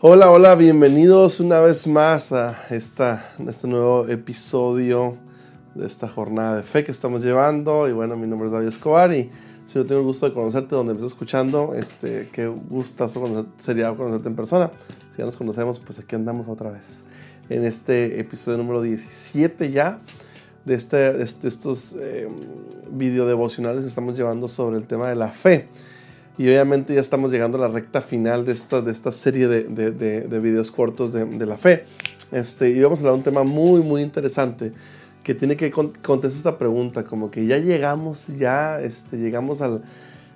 Hola, hola, bienvenidos una vez más a esta, este nuevo episodio de esta jornada de fe que estamos llevando. Y bueno, mi nombre es David Escobar y si no tengo el gusto de conocerte donde me estás escuchando, este, qué gustazo sería conocerte en persona. Si ya nos conocemos, pues aquí andamos otra vez. En este episodio número 17 ya de, este, de estos eh, video devocionales que estamos llevando sobre el tema de la fe. Y obviamente ya estamos llegando a la recta final de esta, de esta serie de, de, de, videos cortos de, la fe. Este, y vamos a hablar de un tema muy, muy interesante que tiene que contestar esta pregunta, como que ya llegamos, ya este, llegamos al...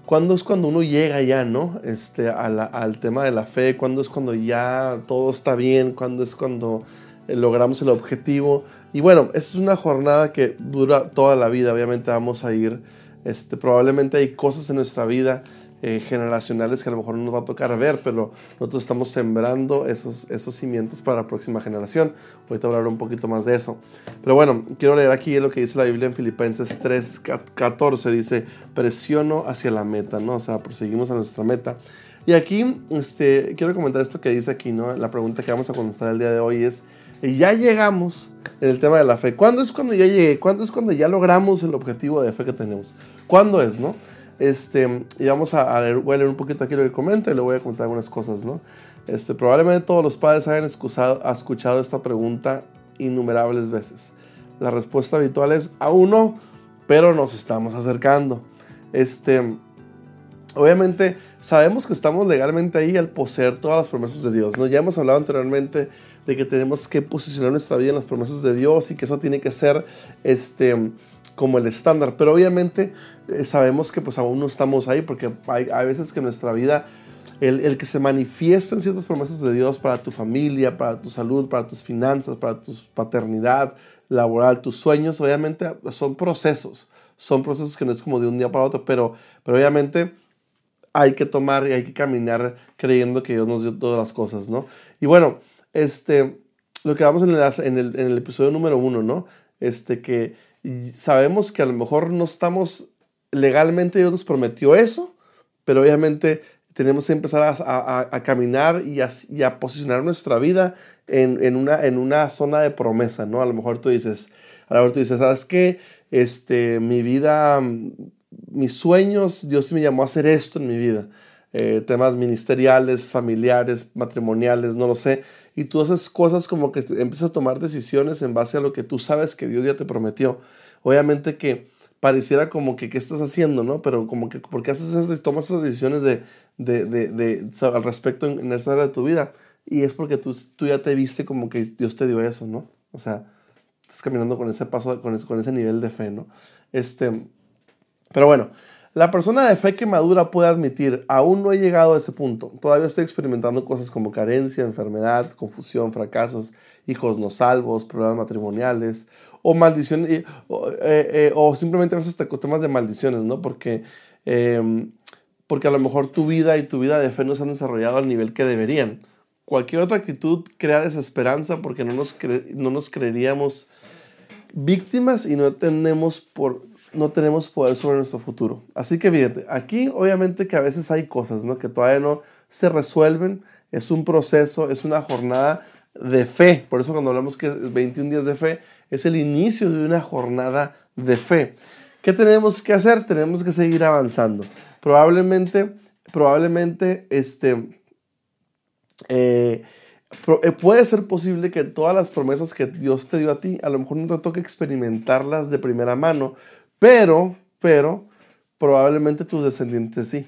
¿Cuándo es cuando uno llega ya, no? Este, al tema de la fe, ¿cuándo es cuando ya todo está bien? ¿Cuándo es cuando eh, logramos el objetivo? Y bueno, es una jornada que dura toda la vida, obviamente vamos a ir, este, probablemente hay cosas en nuestra vida eh, generacionales que a lo mejor no nos va a tocar ver, pero nosotros estamos sembrando esos, esos cimientos para la próxima generación. Ahorita voy a hablar un poquito más de eso. Pero bueno, quiero leer aquí lo que dice la Biblia en Filipenses 3, 14. Dice, presiono hacia la meta, ¿no? O sea, proseguimos a nuestra meta. Y aquí este, quiero comentar esto que dice aquí, ¿no? La pregunta que vamos a contestar el día de hoy es, ya llegamos en el tema de la fe. ¿Cuándo es cuando ya llegué? ¿Cuándo es cuando ya logramos el objetivo de fe que tenemos? ¿Cuándo es, no? Este, y vamos a, leer, voy a leer un poquito aquí lo que comenta y le voy a contar algunas cosas, ¿no? Este, probablemente todos los padres hayan escuchado esta pregunta innumerables veces. La respuesta habitual es aún no, pero nos estamos acercando. Este, obviamente sabemos que estamos legalmente ahí al poseer todas las promesas de Dios, ¿no? Ya hemos hablado anteriormente de que tenemos que posicionar nuestra vida en las promesas de Dios y que eso tiene que ser este, como el estándar, pero obviamente eh, sabemos que pues aún no estamos ahí porque hay, veces que nuestra vida el, el, que se manifiesten ciertas promesas de Dios para tu familia, para tu salud, para tus finanzas, para tu paternidad laboral, tus sueños, obviamente son procesos, son procesos que no es como de un día para otro, pero, pero obviamente hay que tomar y hay que caminar creyendo que Dios nos dio todas las cosas, ¿no? Y bueno, este, lo que vamos en el, en el, en el episodio número uno, ¿no? Este, que sabemos que a lo mejor no estamos legalmente Dios nos prometió eso, pero obviamente tenemos que empezar a, caminar y a, posicionar nuestra vida en, una, en una zona de promesa, ¿no? A lo mejor tú dices, a lo mejor tú dices, ¿sabes qué? Este, mi vida, mis sueños, Dios me llamó a hacer esto en mi vida. Eh, temas ministeriales, familiares, matrimoniales, no lo sé. Y tú haces cosas como que empiezas a tomar decisiones en base a lo que tú sabes que Dios ya te prometió. Obviamente que pareciera como que qué estás haciendo, ¿no? Pero como que, ¿por qué haces esas, tomas esas decisiones de, de, de, al respecto en, esa área de tu vida? Y es porque tú, tú ya te viste como que Dios te dio eso, ¿no? O sea, estás caminando con ese paso, con ese, con ese nivel de fe, ¿no? Este, pero bueno, la persona de fe que madura puede admitir, aún no he llegado a ese punto. Todavía estoy experimentando cosas como carencia, enfermedad, confusión, fracasos, hijos no salvos, problemas matrimoniales, o maldiciones, eh, eh, o simplemente a veces temas de maldiciones, ¿no? Porque, em, porque a lo mejor tu vida y tu vida de fe no se han desarrollado al nivel que deberían. Cualquier otra actitud crea desesperanza porque no nos, no nos creeríamos víctimas y no tenemos, por, no tenemos poder sobre nuestro futuro. Así que fíjate, aquí obviamente que a veces hay cosas ¿no? que todavía no se resuelven, es un proceso, es una jornada de fe. Por eso cuando hablamos que 21 días de fe, es el inicio de una jornada de fe. ¿Qué tenemos que hacer? Tenemos que seguir avanzando. Probablemente, probablemente, este, eh, eh, puede ser posible que todas las promesas que Dios te dio a ti, a lo mejor no te toque experimentarlas de primera mano, pero, pero, probablemente tus descendientes sí.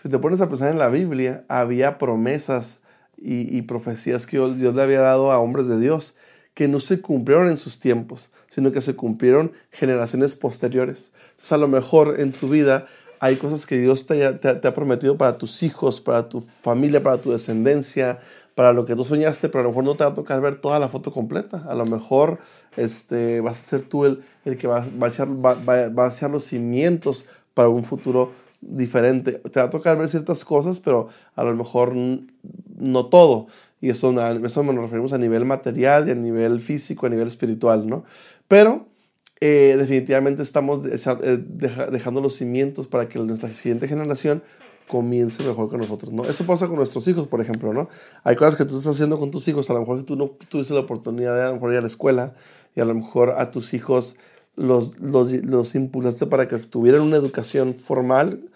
Si te pones a pensar en la Biblia, había promesas y, profecías que Dios le había dado a hombres de Dios que no se cumplieron en sus tiempos, sino que se cumplieron generaciones posteriores. Entonces a lo mejor en tu vida hay cosas que Dios te, ha prometido para tus hijos, para tu familia, para tu descendencia, para lo que tú soñaste, pero a lo mejor no te va a tocar ver toda la foto completa. A lo mejor este, vas a ser tú el, el que va, va, a echar, va, va, a echar los cimientos para un futuro diferente. Te va a tocar ver ciertas cosas, pero a lo mejor no todo. Y eso, eso nos referimos a nivel material y a nivel físico, a nivel espiritual, ¿no? Pero eh, definitivamente estamos eh, dejando los cimientos para que nuestra siguiente generación comience mejor que nosotros, ¿no? Eso pasa con nuestros hijos, por ejemplo, ¿no? Hay cosas que tú estás haciendo con tus hijos, a lo mejor si tú no tuviste la oportunidad de a lo mejor ir a la escuela y a lo mejor a tus hijos los, los, los impulsaste para que tuvieran una educación formal,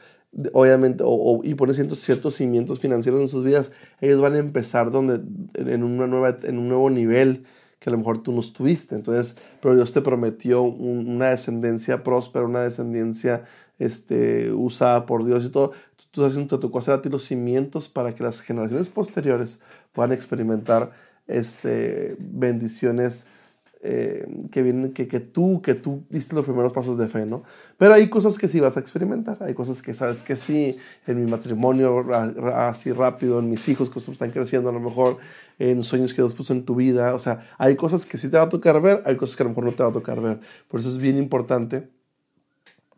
obviamente, o, y pones ciertos, ciertos cimientos financieros en sus vidas, ellos van a empezar donde, en, una nueva, en un nuevo nivel que a lo mejor tú no estuviste. Entonces, pero Dios te prometió una descendencia próspera, una descendencia este, usada por Dios y todo. Tú, estás haciendo, te tocó hacer a ti los cimientos para que las generaciones posteriores puedan experimentar este, bendiciones eh, que vienen, que, que, tú, que tú diste los primeros pasos de fe, ¿no? Pero hay cosas que sí vas a experimentar, hay cosas que sabes que sí, en mi matrimonio así rápido, en mis hijos que están creciendo a lo mejor, en sueños que Dios puso en tu vida, o sea, hay cosas que sí te va a tocar ver, hay cosas que a lo mejor no te va a tocar ver. Por eso es bien importante,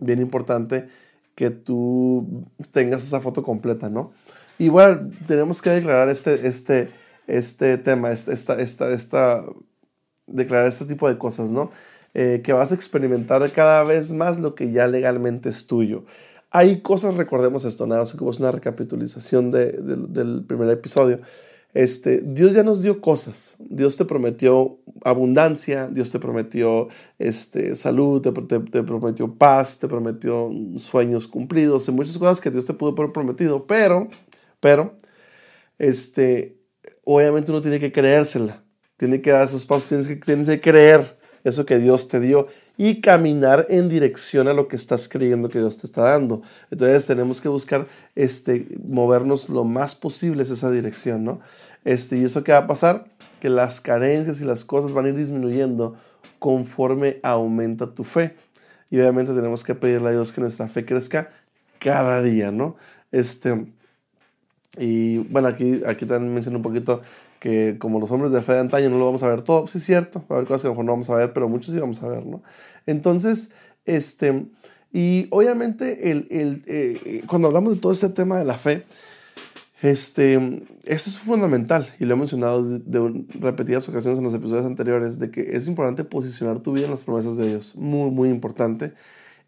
bien importante que tú tengas esa foto completa, ¿no? Bueno, tenemos que declarar este, este, este tema, esta, esta, esta declarar este tipo de cosas, ¿no? Eh, que vas a experimentar cada vez más lo que ya legalmente es tuyo. Hay cosas, recordemos esto, nada más como es una recapitulización de, del primer episodio. Este, Dios ya nos dio cosas. Dios te prometió abundancia, Dios te prometió este, salud, te, te, prometió paz, te prometió sueños cumplidos, y muchas cosas que Dios te pudo haber prometido, pero, pero, este, obviamente uno tiene que creérsela tiene que dar esos pasos, tienes que, tienes que creer eso que Dios te dio y caminar en dirección a lo que estás creyendo que Dios te está dando. Entonces tenemos que buscar este, movernos lo más posible en esa dirección, ¿no? Este, ¿Y eso qué va a pasar? Que las carencias y las cosas van a ir disminuyendo conforme aumenta tu fe. Y obviamente tenemos que pedirle a Dios que nuestra fe crezca cada día, ¿no? Este, y bueno, aquí, aquí también menciono un poquito que como los hombres de fe de antaño no lo vamos a ver todo, sí es cierto, va a haber cosas que a lo mejor no vamos a ver, pero muchos sí vamos a ver, ¿no? Entonces, este, y obviamente el, el, eh, cuando hablamos de todo este tema de la fe, este, eso es fundamental y lo he mencionado de, repetidas ocasiones en los episodios anteriores, de que es importante posicionar tu vida en las promesas de Dios, muy, muy importante,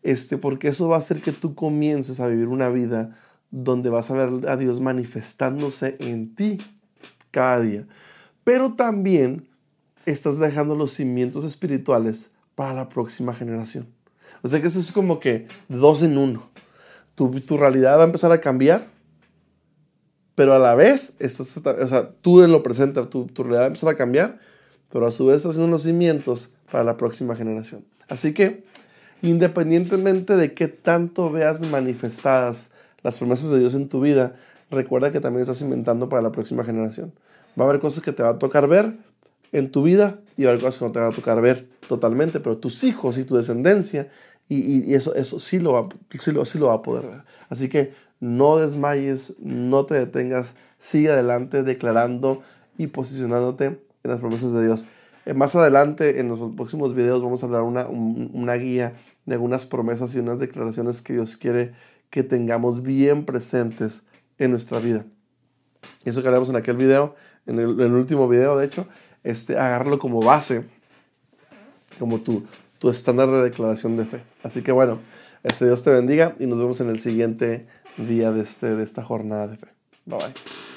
este, porque eso va a hacer que tú comiences a vivir una vida donde vas a ver a Dios manifestándose en ti cada día. Pero también estás dejando los cimientos espirituales para la próxima generación. O sea que eso es como que dos en uno. Tu, tu realidad va a empezar a cambiar, pero a la vez, estás, o sea, tú en lo presente, tu, tu realidad va a empezar a cambiar, pero a su vez estás haciendo los cimientos para la próxima generación. Así que, independientemente de qué tanto veas manifestadas las promesas de Dios en tu vida, recuerda que también estás inventando para la próxima generación. Va a haber cosas que te va a tocar ver en tu vida y va a haber cosas que no te van a tocar ver totalmente, pero tus hijos y tu descendencia, y, eso, eso sí, lo va, sí, lo, sí lo va a poder ver. Así que no desmayes, no te detengas, sigue adelante declarando y posicionándote en las promesas de Dios. Eh, más adelante, en los próximos videos, vamos a hablar una, una guía de algunas promesas y unas declaraciones que Dios quiere que tengamos bien presentes en nuestra vida. Eso que hablamos en aquel video, en el, último video, de hecho, este, agarrarlo como base, como tu, tu estándar de declaración de fe. Así que bueno, este Dios te bendiga y nos vemos en el siguiente día de, este, de esta jornada de fe. Bye bye.